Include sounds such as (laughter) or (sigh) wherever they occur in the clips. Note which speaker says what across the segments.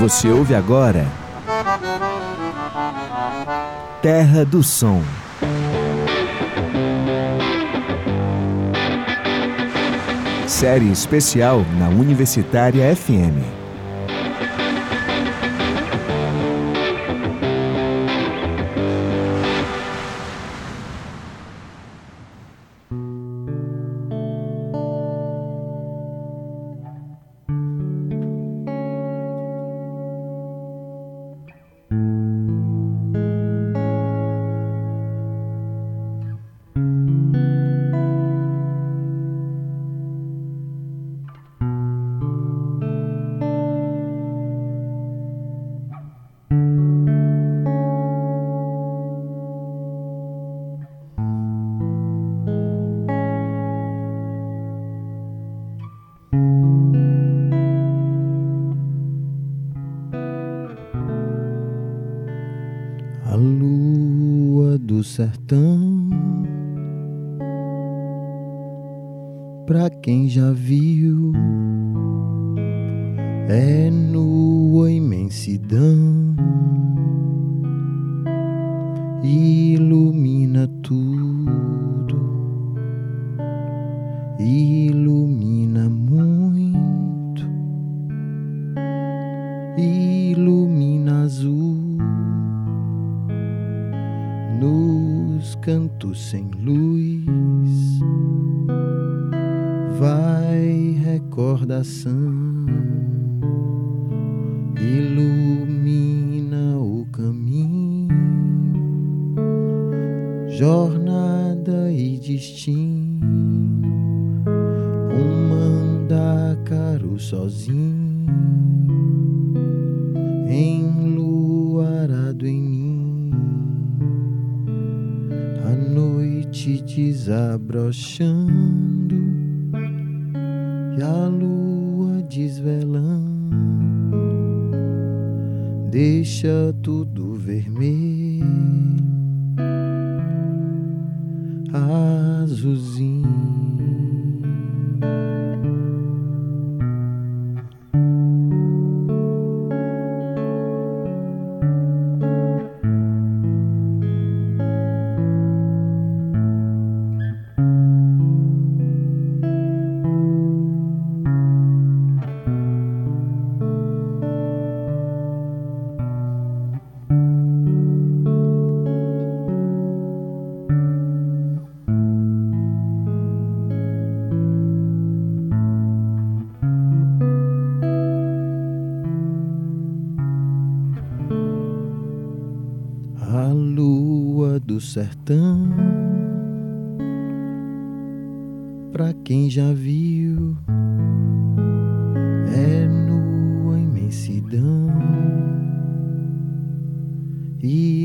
Speaker 1: Você ouve agora Terra do Som. Série especial na Universitária FM.
Speaker 2: Sertão. Pra quem já viu, é nua imensidão, noite desabrochando e a lua desvelando, deixa tudo vermelho, azulzinho. Pra quem já viu, é nua imensidão, ilumina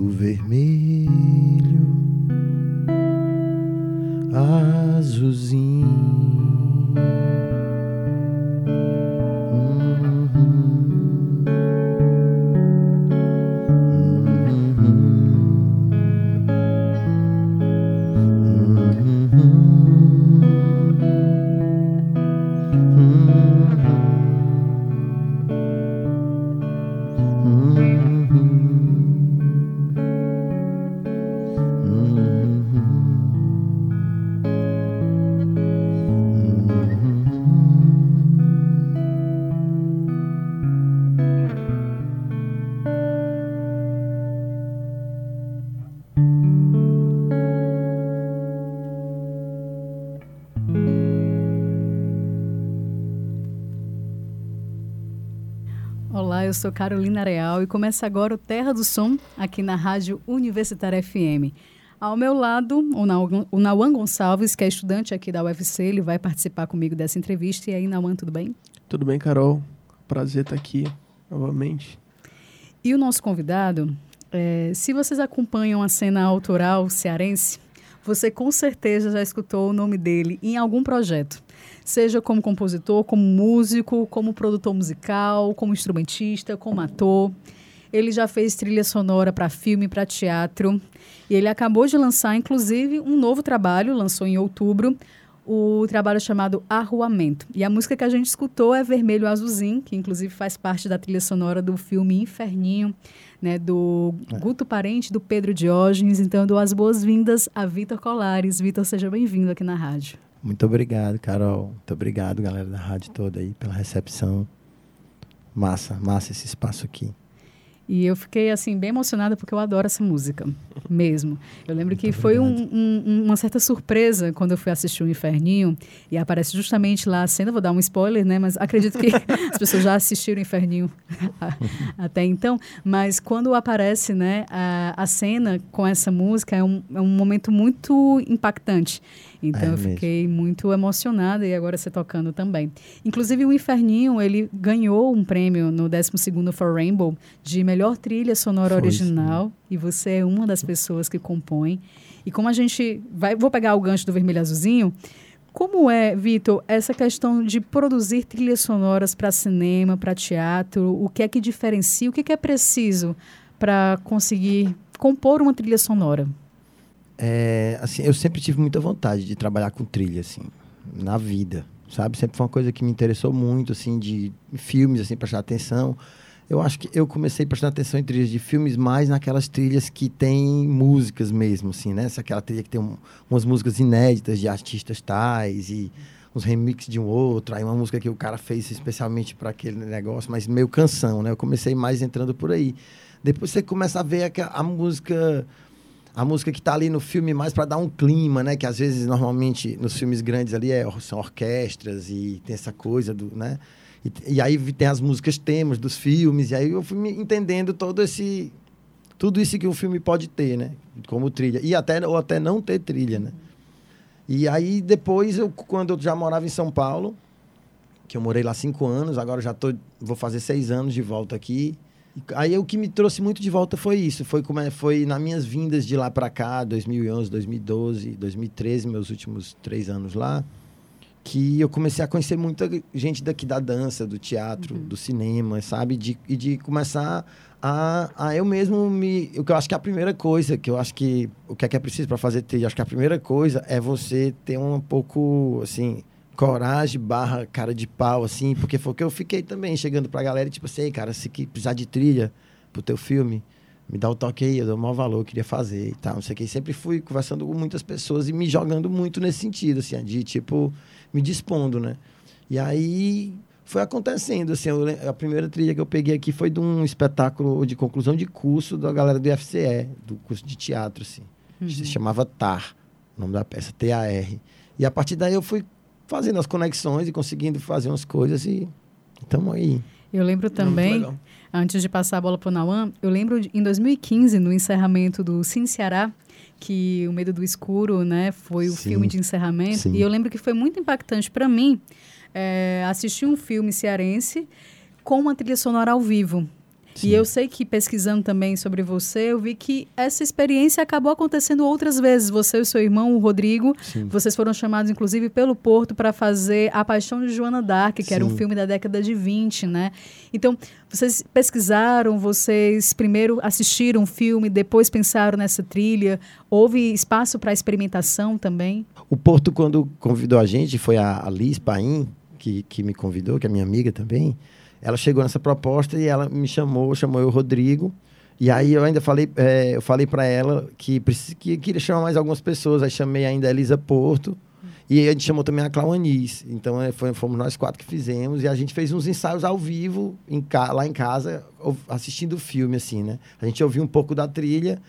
Speaker 2: tudo vermelho, azulzinho.
Speaker 3: Eu sou Carolina Real e começa agora o Terra do Som aqui na Rádio Universitária FM. Ao meu lado, o Nauan Gonçalves, que é estudante aqui da UFC, ele vai participar comigo dessa entrevista. E aí, Nauan, tudo bem?
Speaker 4: Tudo bem, Carol. Prazer estar aqui novamente.
Speaker 3: E o nosso convidado, é, se vocês acompanham a cena autoral cearense, você com certeza já escutou o nome dele em algum projeto seja como compositor, como músico, como produtor musical, como instrumentista, como ator. Ele já fez trilha sonora para filme, para teatro. E ele acabou de lançar, inclusive, um novo trabalho, lançou em outubro, o trabalho chamado Arruamento. E a música que a gente escutou é Vermelho Azulzinho, que inclusive faz parte da trilha sonora do filme Inferninho, né, do é. Guto Parente, do Pedro Diógenes. Então, eu dou as boas-vindas a Vitor Colares. Vitor, seja bem-vindo aqui na rádio.
Speaker 2: Muito obrigado, Carol. Muito obrigado, galera da rádio toda aí, pela recepção. Massa, massa esse espaço aqui.
Speaker 3: E eu fiquei, assim, bem emocionada porque eu adoro essa música, (laughs) mesmo. Eu lembro Muito que foi um, um, uma certa surpresa quando eu fui assistir o Inferninho e aparece justamente lá a cena, vou dar um spoiler, né? Mas acredito que (laughs) as pessoas já assistiram o Inferninho (laughs) até então. Mas quando aparece, né, a, a cena com essa música, é um, é um momento muito impactante. Então é eu fiquei mesmo. muito emocionada e agora você tocando também. Inclusive o Inferninho, ele ganhou um prêmio no 12º For Rainbow de melhor trilha sonora Foi, original sim. e você é uma das pessoas que compõe. E como a gente vai, vou pegar o gancho do Vermelho Azulzinho, como é, Vitor, essa questão de produzir trilhas sonoras para cinema, para teatro? O que é que diferencia? O que é, que é preciso para conseguir compor uma trilha sonora?
Speaker 2: É, assim, eu sempre tive muita vontade de trabalhar com trilha, assim, na vida, sabe? Sempre foi uma coisa que me interessou muito, assim, de filmes, assim, prestar atenção. Eu acho que eu comecei a prestar atenção em trilhas de filmes mais naquelas trilhas que tem músicas mesmo, assim, né? Essa aquela trilha que tem um, umas músicas inéditas de artistas tais e uns remixes de um outro, aí uma música que o cara fez especialmente para aquele negócio, mas meio canção, né? Eu comecei mais entrando por aí. Depois você começa a ver a, a música a música que está ali no filme mais para dar um clima, né? Que às vezes, normalmente, nos filmes grandes ali é, são orquestras e tem essa coisa do, né? E, e, aí tem as músicas temas dos filmes, e aí eu fui entendendo todo esse... Tudo isso que o filme pode ter, né? Como trilha. E até, ou até não ter trilha, né? E aí, depois, eu, quando eu já morava em São Paulo, que eu morei lá cinco anos, agora já tô, vou fazer seis anos de volta aqui... Aí o que me trouxe muito de volta foi isso, foi como é, foi nas minhas vindas de lá para cá, 2011, 2012, 2013, meus últimos três anos lá, que eu comecei a conhecer muita gente daqui da dança, do teatro, uhum. do cinema, sabe, de, e de começar a, a eu mesmo me, o que eu acho que é a primeira coisa, que eu acho que o que é que é preciso para fazer trilha, acho que a primeira coisa é você ter um pouco assim coragem barra cara de pau, assim, porque foi o que eu fiquei também, chegando pra galera, tipo assim, cara, se que precisar de trilha pro teu filme, me dá o toque aí, eu dou o maior valor, eu queria fazer e tal, não sei o que. sempre fui conversando com muitas pessoas e me jogando muito nesse sentido, assim, de, tipo, me dispondo, né? E aí foi acontecendo, assim, eu, a primeira trilha que eu peguei aqui foi de um espetáculo de conclusão de curso da galera do FCE, do curso de teatro, assim. Uhum. Se chamava TAR, o nome da peça, T-A-R. E a partir daí eu fui fazendo as conexões e conseguindo fazer umas coisas e estamos aí.
Speaker 3: Eu lembro também, antes de passar a bola para o Nauan, eu lembro de, em 2015, no encerramento do Cine Ceará, que O Medo do Escuro né, foi o sim, filme de encerramento. Sim. E eu lembro que foi muito impactante para mim é, assistir um filme cearense com uma trilha sonora ao vivo. Sim. E eu sei que pesquisando também sobre você, eu vi que essa experiência acabou acontecendo outras vezes. Você e o seu irmão, o Rodrigo, Sim. vocês foram chamados, inclusive, pelo Porto para fazer A Paixão de Joana Dark, que Sim. era um filme da década de 20, né? Então, vocês pesquisaram, vocês primeiro assistiram o filme, depois pensaram nessa trilha. Houve espaço para experimentação também?
Speaker 2: O Porto, quando convidou a gente, foi a Liz Paim, que, que me convidou, que é minha amiga também ela chegou nessa proposta e ela me chamou, chamou eu Rodrigo. E aí eu ainda falei, é, eu falei para ela que, que queria chamar mais algumas pessoas. Aí chamei ainda a Elisa Porto. E a gente chamou também a Clauanis. Então é, foi, fomos nós quatro que fizemos. E a gente fez uns ensaios ao vivo em lá em casa, assistindo o filme, assim, né? A gente ouviu um pouco da trilha.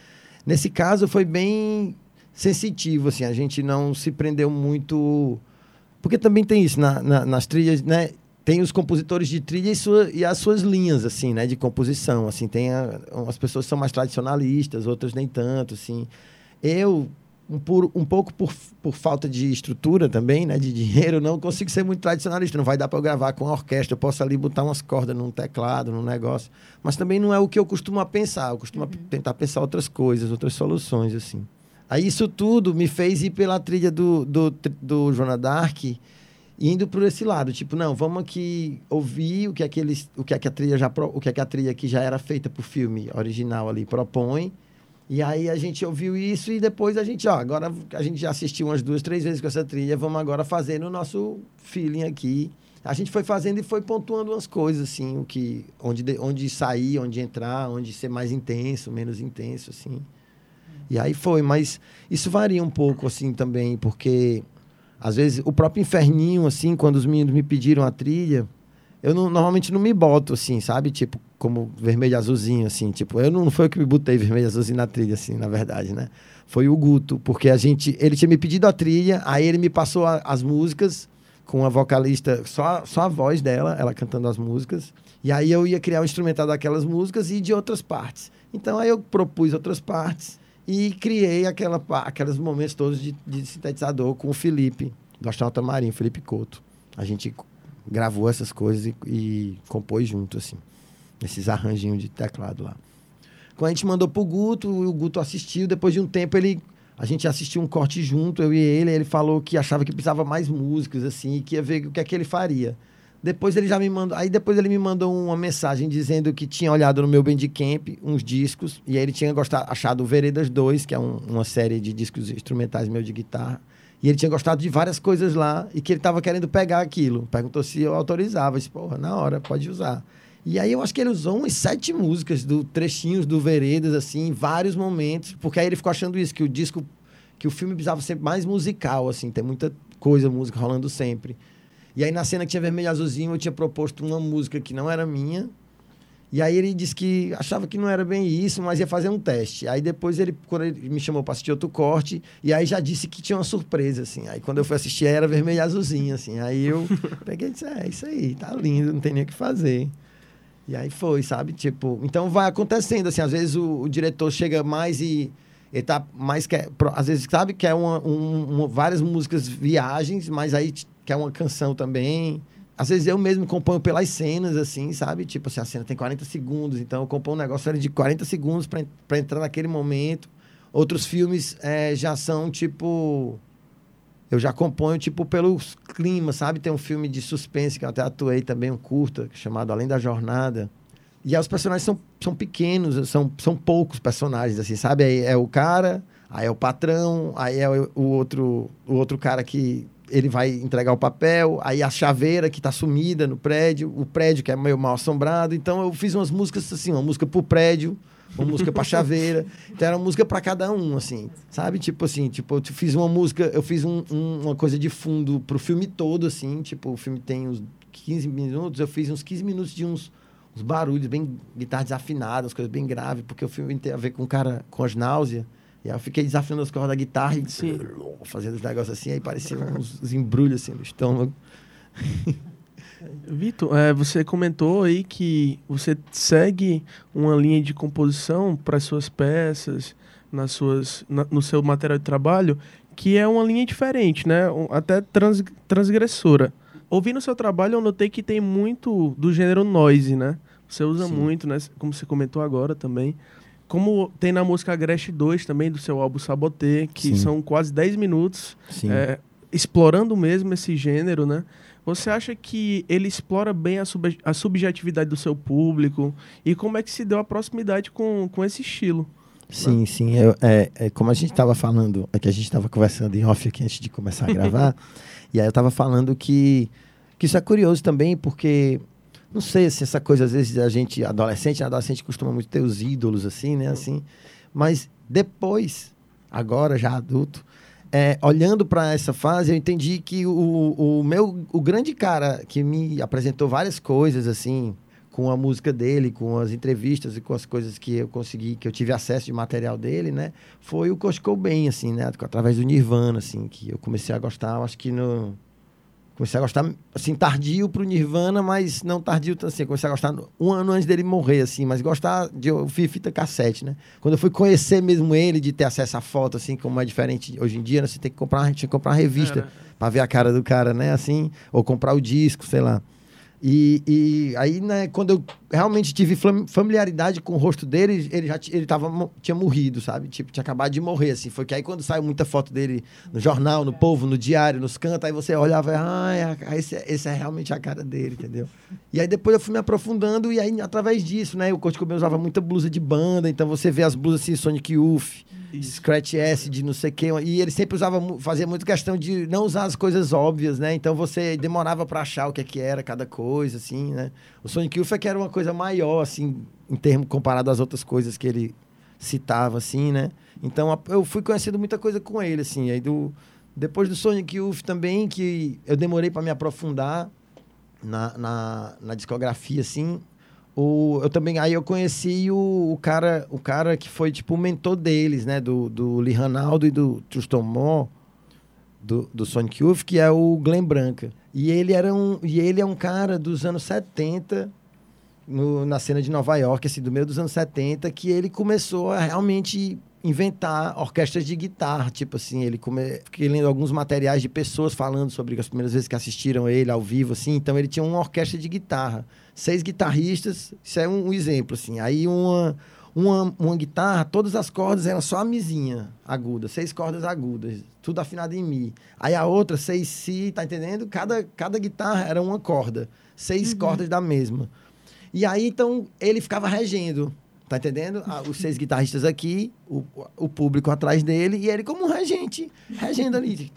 Speaker 2: Nesse caso foi bem sensitivo, assim. A gente não se prendeu muito... Porque também tem isso, na, na, nas trilhas, né? tem os compositores de trilha e, sua, e, as suas linhas, assim, né, de composição, assim, tem a, as pessoas são mais tradicionalistas, outras nem tanto, assim. Eu, um, por, um pouco por, por falta de estrutura também, né, de dinheiro, não consigo ser muito tradicionalista, não vai dar para eu gravar com a orquestra, eu posso ali botar umas cordas num teclado, num negócio, mas também não é o que eu costumo pensar, eu costumo uhum. tentar pensar outras coisas, outras soluções, assim. Aí isso tudo me fez ir pela trilha do, do, do Joana Dark, indo por esse lado, tipo, não, vamos aqui ouvir o que é que eles, o que é que a trilha já o que é que a trilha que já era feita pro filme original ali propõe. E aí a gente ouviu isso e depois a gente, ó, agora a gente já assistiu umas duas, três vezes com essa trilha, vamos agora fazer no nosso feeling aqui. A gente foi fazendo e foi pontuando umas coisas assim, o que onde onde sair, onde entrar, onde ser mais intenso, menos intenso assim. E aí foi, mas isso varia um pouco assim também, porque às vezes, o próprio inferninho, assim, quando os meninos me pediram a trilha, eu não, normalmente não me boto, assim, sabe? Tipo, como vermelho azulzinho, assim. Tipo, eu não, não foi eu que me botei vermelho azulzinho na trilha, assim, na verdade, né? Foi o Guto, porque a gente... Ele tinha me pedido a trilha, aí ele me passou a, as músicas com a vocalista, só, só a voz dela, ela cantando as músicas. E aí eu ia criar o um instrumental daquelas músicas e de outras partes. Então aí eu propus outras partes e criei aquela, aqueles momentos todos de, de sintetizador com o Felipe, do Astronauta Marinho, Felipe Couto. A gente gravou essas coisas e, e compôs junto, assim, esses arranjinhos de teclado lá. Quando a gente mandou pro Guto, o Guto assistiu, depois de um tempo ele a gente assistiu um corte junto, eu e ele, ele falou que achava que precisava mais músicas, assim, que ia ver o que é que ele faria. Depois ele já me mandou. Aí depois ele me mandou uma mensagem dizendo que tinha olhado no meu Bandcamp uns discos. E aí ele tinha gostado, achado Veredas 2, que é um, uma série de discos instrumentais meu de guitarra. E ele tinha gostado de várias coisas lá e que ele estava querendo pegar aquilo. Perguntou se eu autorizava. Eu disse, porra, na hora, pode usar. E aí eu acho que ele usou umas sete músicas, do trechinhos do Veredas, assim, em vários momentos. Porque aí ele ficou achando isso, que o disco, que o filme precisava ser mais musical, assim, tem muita coisa, música rolando sempre. E aí na cena que tinha vermelho e azulzinho, eu tinha proposto uma música que não era minha. E aí ele disse que achava que não era bem isso, mas ia fazer um teste. Aí depois ele, quando ele me chamou para assistir outro corte, e aí já disse que tinha uma surpresa, assim. Aí quando eu fui assistir, era vermelho e azulzinho, assim. Aí eu (laughs) peguei e disse, é, isso aí, tá lindo, não tem nem o que fazer. E aí foi, sabe? Tipo, então vai acontecendo, assim, às vezes o, o diretor chega mais e ele tá mais quer, às vezes sabe que é uma, um, uma, várias músicas viagens, mas aí que é uma canção também. Às vezes eu mesmo componho pelas cenas, assim, sabe? Tipo assim, a cena tem 40 segundos, então eu componho um negócio de 40 segundos para entrar naquele momento. Outros filmes é, já são, tipo... Eu já componho, tipo, pelos climas, sabe? Tem um filme de suspense que eu até atuei também, um curta, chamado Além da Jornada. E aí os personagens são, são pequenos, são, são poucos personagens, assim, sabe? Aí é o cara, aí é o patrão, aí é o, outro, o outro cara que ele vai entregar o papel, aí a chaveira que está sumida no prédio, o prédio que é meio mal assombrado. Então eu fiz umas músicas assim, uma música pro prédio, uma música pra chaveira. (laughs) Então era uma música para cada um, assim, sabe? Tipo assim, tipo, eu fiz uma música, eu fiz um, um, uma coisa de fundo pro filme todo, assim, tipo, o filme tem uns 15 minutos, eu fiz uns 15 minutos de uns, uns barulhos, bem guitarra desafinada, umas coisas bem graves, porque o filme tem a ver com um cara com as náuseas. E aí eu fiquei desafiando as cordas da guitarra e Sim. fazendo os negócios assim, aí parecia uns embrulhos assim no estômago. (laughs)
Speaker 4: Vitor, é, você comentou aí que você segue uma linha de composição para suas peças, nas suas, na, no seu material de trabalho, que é uma linha diferente, né? Até trans, transgressora. Ouvindo o seu trabalho, eu notei que tem muito do gênero noise, né? Você usa Sim. muito, né? Como você comentou agora também. Como tem na música Agreste 2 também, do seu álbum Sabotê, que Sim. são quase 10 minutos, é, explorando mesmo esse gênero, né? Você acha que ele explora bem a, sub a subjetividade do seu público? E como é que se deu a proximidade com, com esse estilo?
Speaker 2: Sim, né? sim. Eu, é, é, como a gente estava falando, é que a gente estava conversando em off aqui antes de começar a gravar, (laughs) e aí eu estava falando que, que isso é curioso também, porque não sei se assim, essa coisa, às vezes, a gente, adolescente, adolescente costuma muito ter os ídolos, assim, né? Assim, mas depois, agora já adulto, é, olhando para essa fase, eu entendi que o, o meu, o grande cara que me apresentou várias coisas, assim, com a música dele, com as entrevistas e com as coisas que eu consegui, que eu tive acesso de material dele, né? Foi o Kurt bem assim, né? Através do Nirvana, assim, que eu comecei a gostar, acho que no Comecei a gostar, assim, tardio pro Nirvana, mas não tardio, assim. Comecei a gostar um ano antes dele morrer, assim, mas gostar de eu fui fita cassete, né? Quando eu fui conhecer mesmo ele, de ter acesso à foto, assim, como é diferente hoje em dia, né? Você tem que comprar, a gente tinha que comprar uma revista
Speaker 4: Era.
Speaker 2: pra ver a cara do cara, né? Assim, ou comprar o disco, sei lá. E, e aí, né, quando eu realmente tive fam- familiaridade com o rosto dele, ele já ele tava, tinha morrido, sabe? Tipo, tinha acabado de morrer, assim. Foi que aí quando saiu muita foto dele no jornal, no povo, no diário, nos cantos, aí você olhava e, ah, esse, é- esse é realmente a cara dele, entendeu? E aí depois eu fui me aprofundando e aí, através disso, né? O Kurt Cobain usava muita blusa de banda, então você vê as blusas assim, Sonic Youth,
Speaker 4: Isso.
Speaker 2: Scratch Acid, não sei o quê. E ele sempre usava, fazia muito questão de não usar as coisas óbvias, né? Então você demorava pra achar o que é que era cada coisa, assim, né? O Sonic Youth é que era uma coisa maior, assim, em termos comparado às outras coisas que ele citava, assim, né? Então eu fui conhecendo muita coisa com ele, assim. Aí do, depois do Sonic Youth também, que eu demorei pra me aprofundar na, na, na discografia, assim. O, eu também aí eu conheci o, o cara o cara que foi tipo o mentor deles né do, do Lee Ranaldo e do Tristan Moore do, do Sonic Youth que é o Glenn Branca. E ele era um e ele é um cara dos anos 70 no, na cena de Nova York assim do meio dos anos 70 que ele começou a realmente inventar orquestras de guitarra. Tipo assim ele come, fiquei lendo alguns materiais de pessoas falando sobre as primeiras vezes que assistiram ele ao vivo assim. Então ele tinha uma orquestra de guitarra. Seis guitarristas, isso é um, um exemplo, assim. Aí uma, uma, uma guitarra, todas as cordas eram só a mizinha aguda, seis cordas agudas, tudo afinado em mi. Aí a outra, seis si, tá entendendo? Cada, cada guitarra era uma corda, seis cordas da mesma. E aí, então, ele ficava regendo, tá entendendo? Ah, os seis guitarristas aqui, o, o público atrás dele, e ele como um regente, regendo ali.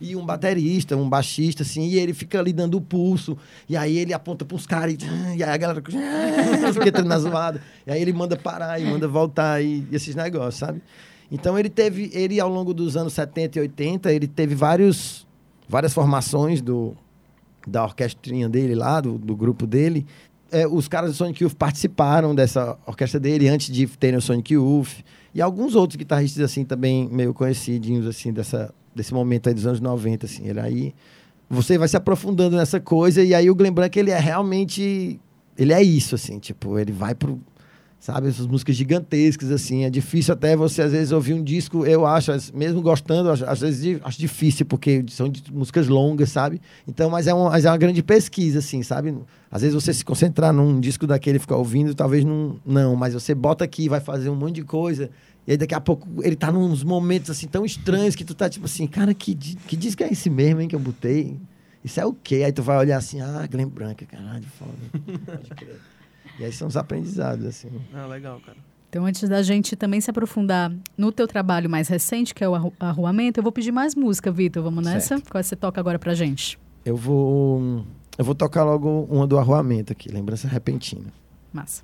Speaker 2: E um baterista, um baixista, assim, e ele fica ali dando o pulso, e aí ele aponta pros caras, e, e aí a galera fica (laughs) na zoada. E aí ele manda parar e manda voltar, e, e esses negócios, sabe? Então ele teve, ele ao longo dos anos 70 e 80, ele teve vários, várias formações do, da orquestrinha dele lá, do, do grupo dele. É, os caras do Sonic Youth participaram dessa orquestra dele antes de terem o Sonic Youth. E alguns outros guitarristas, assim, também meio conhecidinhos, assim, dessa, desse momento aí dos anos 90, assim. Ele aí... Você vai se aprofundando nessa coisa e aí o Glenn Branca, ele é realmente... Ele é isso, assim, tipo, ele vai pro... Sabe, essas músicas gigantescas, assim. É difícil até você, às vezes, ouvir um disco, eu acho, mesmo gostando, às, às vezes acho difícil, porque são músicas longas, sabe? Então, mas é, uma, mas é uma grande pesquisa, assim, sabe? Às vezes você se concentrar num disco daquele ficar ouvindo, talvez não, não, mas você bota aqui, vai fazer um monte de coisa, e aí daqui a pouco ele tá nos momentos, assim, tão estranhos que tu tá tipo assim, cara, que, que disco é esse mesmo, hein, que eu botei? Isso é o quê? Aí tu vai olhar assim, ah, Glenn Branca, caralho, foda. Pode (laughs) crer. E aí são os aprendizados, assim.
Speaker 4: Ah, legal, cara.
Speaker 3: Então, antes da gente também se aprofundar no teu trabalho mais recente, que é o arru- arruamento, eu vou pedir mais música, Vitor. Vamos nessa?
Speaker 2: Certo.
Speaker 3: Qual você toca agora pra gente?
Speaker 2: Eu vou. Eu vou tocar logo uma do arruamento aqui, lembrança repentina.
Speaker 3: Massa.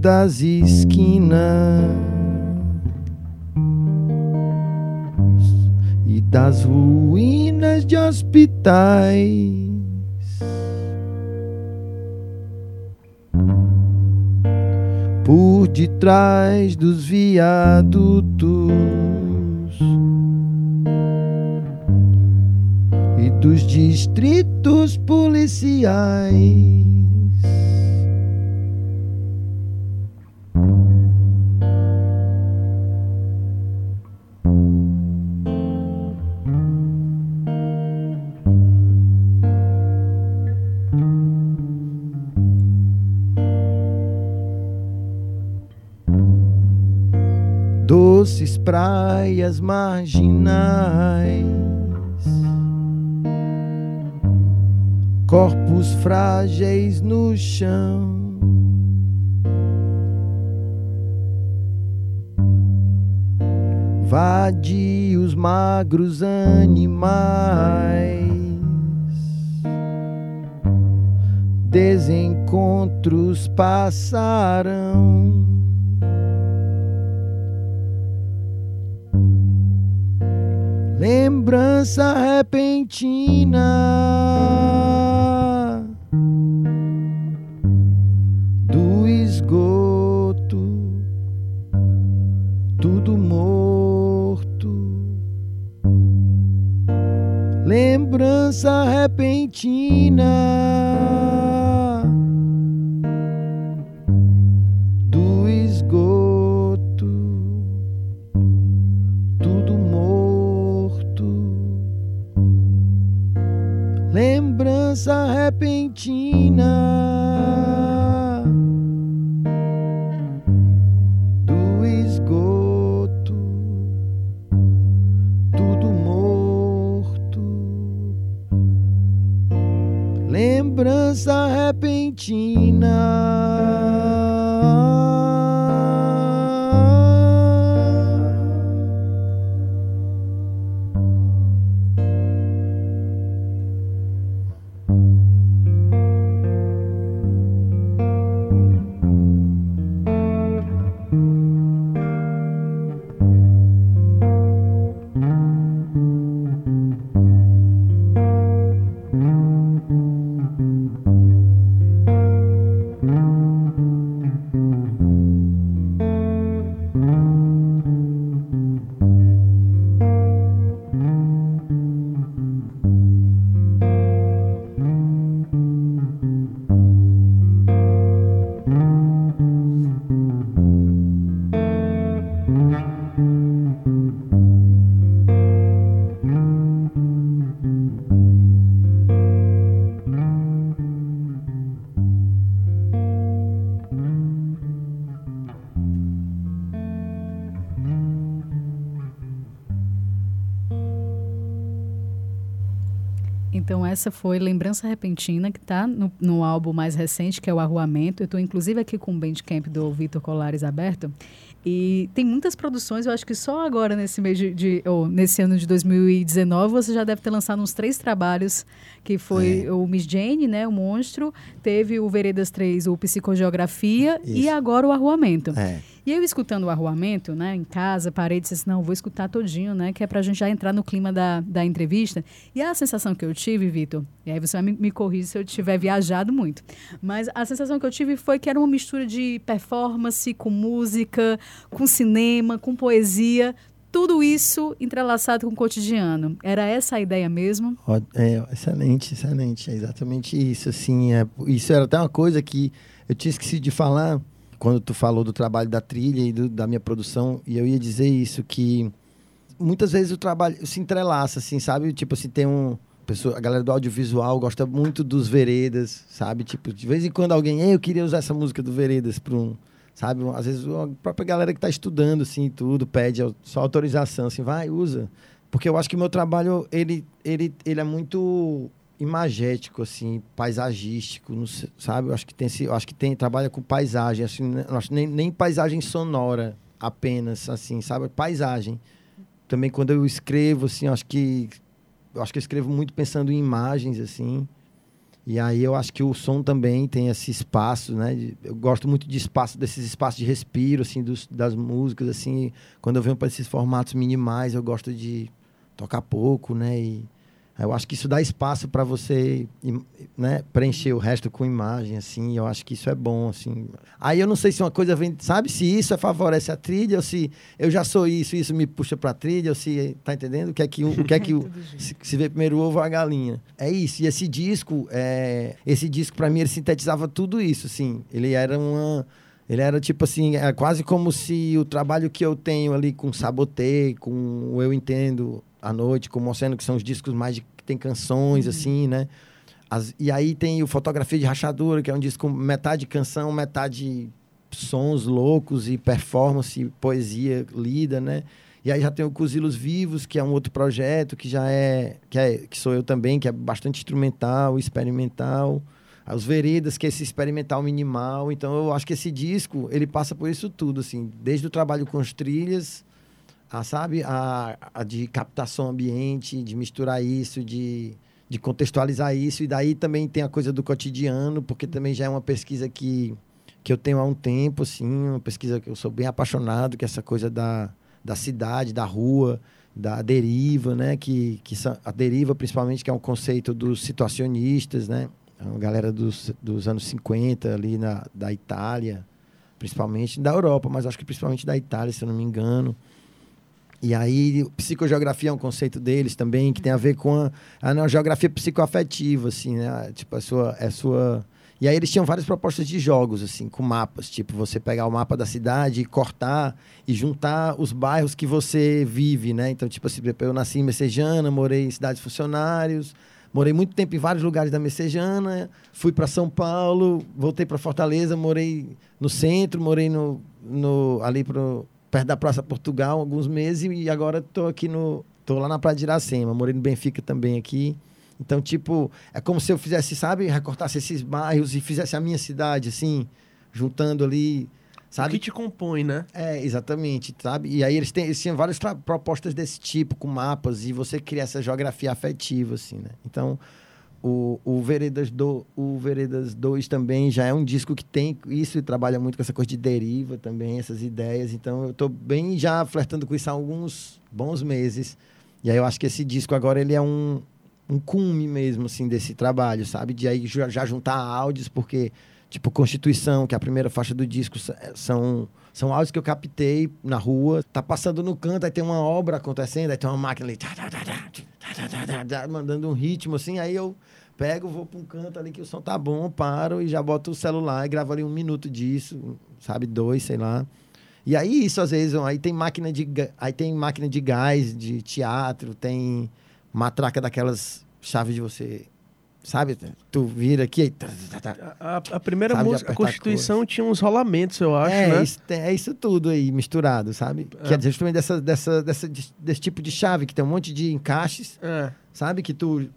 Speaker 2: Das esquinas e das ruínas de hospitais. Por detrás dos viadutos e dos distritos policiais. Praias marginais, corpos frágeis no chão. Vadios magros animais, desencontros passarão. Lembrança repentina
Speaker 3: essa foi Lembrança Repentina, que está no, no álbum mais recente, que é o Arruamento. Eu estou, inclusive, aqui com o Bandcamp do Vitor Colares aberto. E tem muitas produções, eu acho que só agora, nesse mês de, de ou nesse ano de 2019, você já deve ter lançado uns três trabalhos, que foi
Speaker 2: É.
Speaker 3: o Miss Jane, né, o Monstro, teve o Veredas 3, o Psicogeografia, e
Speaker 2: Isso.
Speaker 3: agora o Arruamento.
Speaker 2: É.
Speaker 3: E eu escutando o arruamento, né, em casa, parei e disse assim, não, vou escutar todinho, né, que é pra gente já entrar no clima da, da entrevista. E a sensação que eu tive, Vitor, e aí você vai me, me corrigir se eu tiver viajado muito, mas a sensação que eu tive foi que era uma mistura de performance com música, com cinema, com poesia, tudo isso entrelaçado com o cotidiano. Era essa a ideia mesmo?
Speaker 2: É, excelente, excelente. É exatamente isso, assim. É, isso era até uma coisa que eu tinha esquecido de falar quando tu falou do trabalho da trilha e do- da minha produção, e eu ia dizer isso, que muitas vezes o trabalho se entrelaça, assim, sabe? Tipo assim, tem um... Pessoa, a galera do audiovisual gosta muito dos Veredas, sabe? Tipo, de vez em quando alguém, "Ei, eu queria usar essa música do Veredas para um... Sabe? Às vezes a própria galera que está estudando, assim, tudo, pede só autorização, assim, vai, usa. Porque eu acho que o meu trabalho, ele, ele, ele é muito imagético, assim, paisagístico, não sei, sabe? Eu acho que tem, esse- acho que tem, trabalha com paisagem, assim, né? acho nem, nem paisagem sonora apenas, assim, sabe? Paisagem. Também quando eu escrevo, assim, eu acho que eu acho que eu escrevo muito pensando em imagens, assim. E aí eu acho que o som também tem esse espaço, né? Eu gosto muito de espaço, desses espaços de respiro, assim, dos, das músicas, assim. Quando eu venho para esses formatos minimais, eu gosto de tocar pouco, né? E eu acho que isso dá espaço para você, né? Preencher o resto com imagem, assim. Eu acho que isso é bom, assim. Aí eu não sei se uma coisa vem, sabe? Se isso é favorece a trilha ou se eu já sou isso, isso me puxa para a trilha, ou se tá entendendo? O que é que o, que é que o, (laughs) se, se vê primeiro o ovo ou a galinha. É isso. E esse disco, é, esse disco para mim ele sintetizava tudo isso, assim. Ele era uma ele era tipo assim, é quase como se o trabalho que eu tenho ali com Sabotei, com o Eu Entendo à Noite, com o Oceano, que são os discos mais de, que tem canções, assim, né? As- e aí tem o Fotografia de Rachadura, que é um disco metade canção, metade sons loucos e performance, poesia lida, né? E aí já tem o Cozilos Vivos, que é um outro projeto que já é que, é, que sou eu também, que é bastante instrumental, experimental. Os Veredas, que é esse experimental minimal. Então eu acho que esse disco, ele passa por isso tudo, assim, desde o trabalho com as trilhas, a, sabe, a, a de captação ambiente, de misturar isso, de, de contextualizar isso. E daí também tem a coisa do cotidiano, porque também já é uma pesquisa que, que eu tenho há um tempo, assim, uma pesquisa que eu sou bem apaixonado, que é essa coisa da, da cidade, da rua, da deriva, né? Que, que a deriva, principalmente, que é um conceito dos situacionistas, né? É galera dos, dos anos 50 ali na, da Itália, principalmente da Europa, mas acho que principalmente da Itália, se eu não me engano. E aí, psicogeografia é um conceito deles também, que tem a ver com a, a, geografia psicoafetiva, assim, né? Tipo, a sua, a sua e aí eles tinham várias propostas de jogos, assim, com mapas. Tipo, você pegar o mapa da cidade e cortar e juntar os bairros que você vive, né? Então, tipo assim, eu nasci em Messejana, morei em cidades funcionários, morei muito tempo em vários lugares da Messejana, fui para São Paulo, voltei para Fortaleza, morei no centro, morei no, no ali pro, perto da Praça Portugal alguns meses e agora estou aqui no... Tô lá na Praia de Iracema, morei no Benfica também aqui. Então, tipo, é como se eu fizesse, sabe, recortasse esses bairros e fizesse a minha cidade, assim, juntando ali, sabe?
Speaker 4: O que te compõe, né?
Speaker 2: É, exatamente, sabe? E aí eles, têm, eles tinham várias propostas desse tipo, com mapas, e você cria essa geografia afetiva, assim, né? Então, o, o, Veredas do, o Veredas 2 também já é um disco que tem isso e trabalha muito com essa coisa de deriva também, essas ideias. Então, eu estou bem já flertando com isso há alguns bons meses. E aí eu acho que esse disco agora ele é um, um cume mesmo, assim, desse trabalho, sabe? De aí já juntar áudios, porque, tipo, Constituição, que é a primeira faixa do disco, são, são áudios que eu captei na rua. Tá passando no canto, aí tem uma obra acontecendo, aí tem uma máquina ali, mandando um ritmo, assim, aí eu pego, vou para um canto ali que o som tá bom, paro e já boto o celular e gravo ali um minuto disso, sabe? Dois, sei lá. E aí isso às vezes, aí tem máquina de aí tem máquina de gás de teatro, tem matraca daquelas chaves de você. Sabe? Tu vira aqui. Tá, tá,
Speaker 4: tá, a, a, primeira sabe, música, a Constituição, tinha uns rolamentos, eu acho.
Speaker 2: É,
Speaker 4: né?
Speaker 2: isso, é isso tudo aí misturado, sabe? É. Que é justamente dessa, dessa, dessa, desse tipo de chave, que tem um monte de encaixes, é. sabe? Que tu.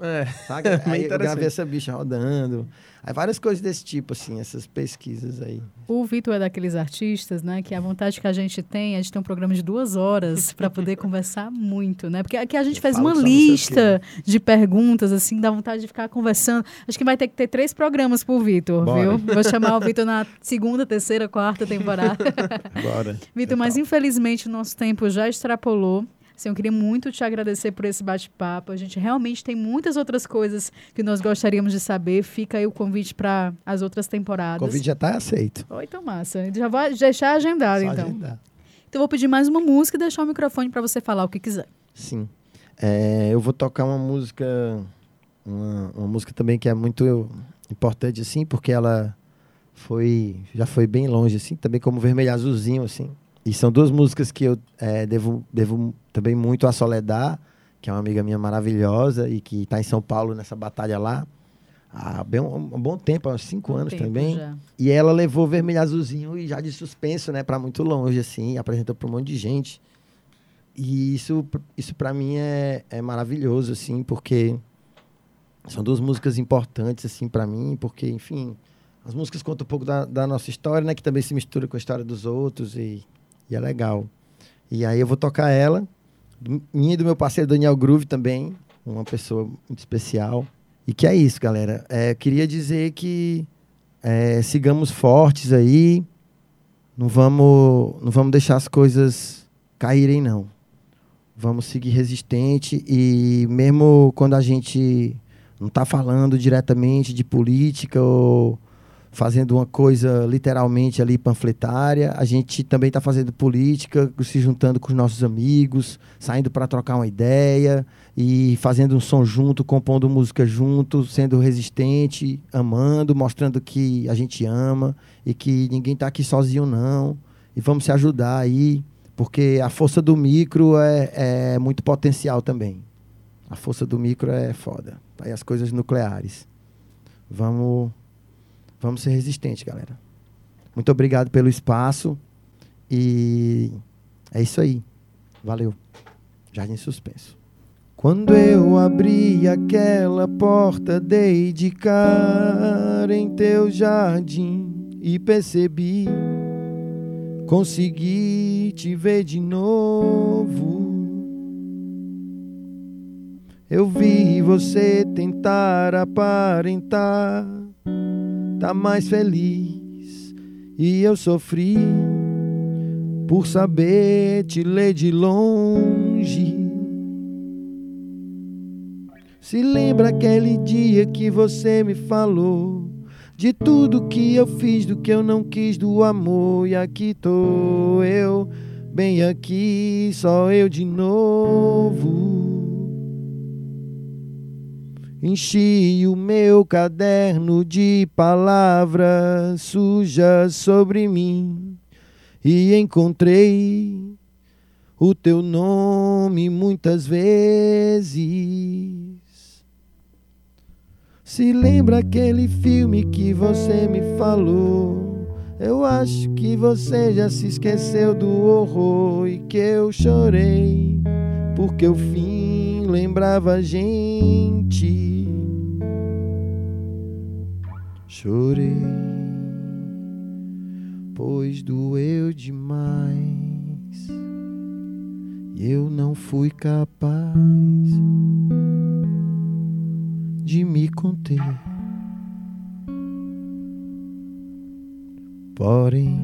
Speaker 2: É. Sabe? (laughs) Aí eu gravei essa bicha rodando. Aí várias coisas desse tipo, assim, essas pesquisas aí.
Speaker 3: O Vitor é daqueles artistas, né, que a vontade que a gente tem, a gente tem um programa de duas horas (laughs) para poder conversar muito, né? Porque aqui a gente eu faz uma lista de perguntas, assim, dá vontade de ficar conversando. Acho que vai ter que ter três programas por Vitor, viu? Vou chamar o Vitor na segunda, terceira, quarta temporada. (laughs)
Speaker 2: Bora.
Speaker 3: Vitor, mas infelizmente o nosso tempo já extrapolou. Assim, eu queria muito te agradecer por esse bate-papo. A gente realmente tem muitas outras coisas que nós gostaríamos de saber. Fica aí o convite para as outras temporadas.
Speaker 2: O convite já está aceito.
Speaker 3: Oi, então massa. Já vou deixar agendado, Só então. Agendar. Então, vou pedir mais uma música e deixar o microfone para você falar o que quiser.
Speaker 2: Sim. É, eu vou tocar uma música, uma, uma música também que é muito importante, assim, porque ela foi já foi bem longe, assim, também como Vermelho Azulzinho, assim. E são duas músicas que eu é, devo, devo também muito a Soledad, que é uma amiga minha maravilhosa e que está em São Paulo nessa batalha lá há bem um, um bom tempo, há uns cinco um anos também. Já. E ela levou Vermelho Azulzinho e já de suspenso, né, para muito longe, assim, apresentou para um monte de gente. E isso, isso para mim é, é maravilhoso, assim, porque são duas músicas importantes, assim, para mim, porque, enfim, as músicas contam um pouco da, da nossa história, né, que também se mistura com a história dos outros e e é legal. E aí eu vou tocar ela, minha e do meu parceiro Daniel Groove também, uma pessoa muito especial. E que é isso, galera. É, queria dizer que é, sigamos fortes aí. Não vamos, não vamos deixar as coisas caírem, não. Vamos seguir resistente e mesmo quando a gente não está falando diretamente de política ou fazendo uma coisa literalmente ali panfletária. A gente também está fazendo política, se juntando com os nossos amigos, saindo para trocar uma ideia e fazendo um som junto, compondo música junto, sendo resistente, amando, mostrando que a gente ama e que ninguém está aqui sozinho não. E vamos se ajudar aí, porque a força do micro é, é muito potencial também. A força do micro é foda. Aí as coisas nucleares. Vamos Vamos ser resistentes, galera. Muito obrigado pelo espaço. E é isso aí. Valeu. Jardim Suspenso. Quando eu abri aquela porta, dei de cara em teu jardim e percebi, consegui te ver de novo. Eu vi você tentar aparentar, tá mais feliz e eu sofri por saber te ler de longe. Se lembra aquele dia que você me falou de tudo que eu fiz, do que eu não quis, do amor, e aqui tô eu, bem aqui, só eu de novo. Enchi o meu caderno de palavras sujas sobre mim e encontrei o teu nome muitas vezes. Se lembra aquele filme que você me falou? Eu acho que você já se esqueceu do horror e que eu chorei, porque o fim lembrava a gente. Chorei, pois doeu demais e eu não fui capaz de me conter. Porém,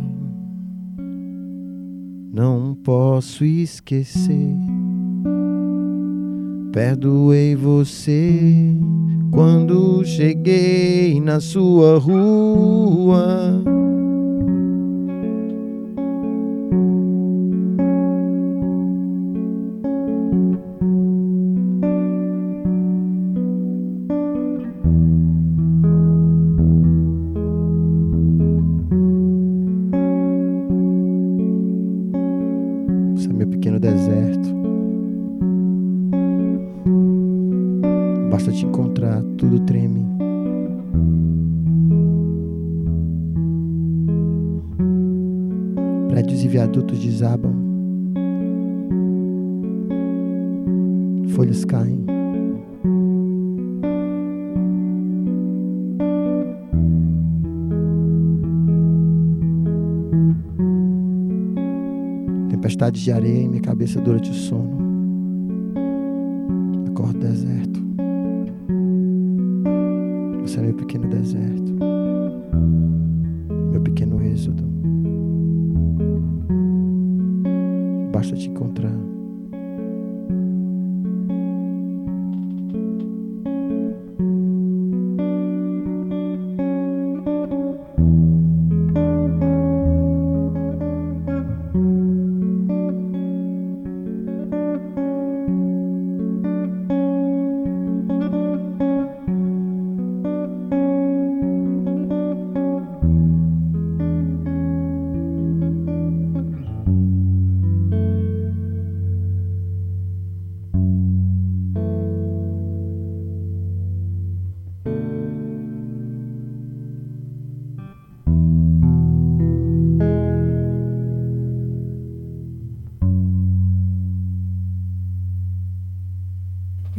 Speaker 2: não posso esquecer. Perdoei você quando cheguei na sua rua. Viadutos desabam, folhas caem. Tempestades de areia em minha cabeça durante o sono.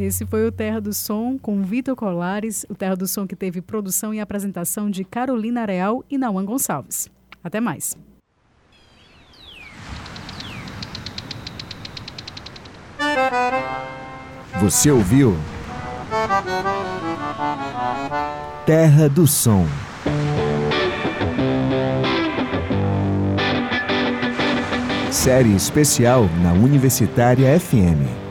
Speaker 3: Esse foi o Terra do Som com Vitor Colares, o Terra do Som que teve produção e apresentação de Carolina Real e Nauan Gonçalves. Até mais.
Speaker 1: Você ouviu? Terra do Som. Série especial na Universitária FM.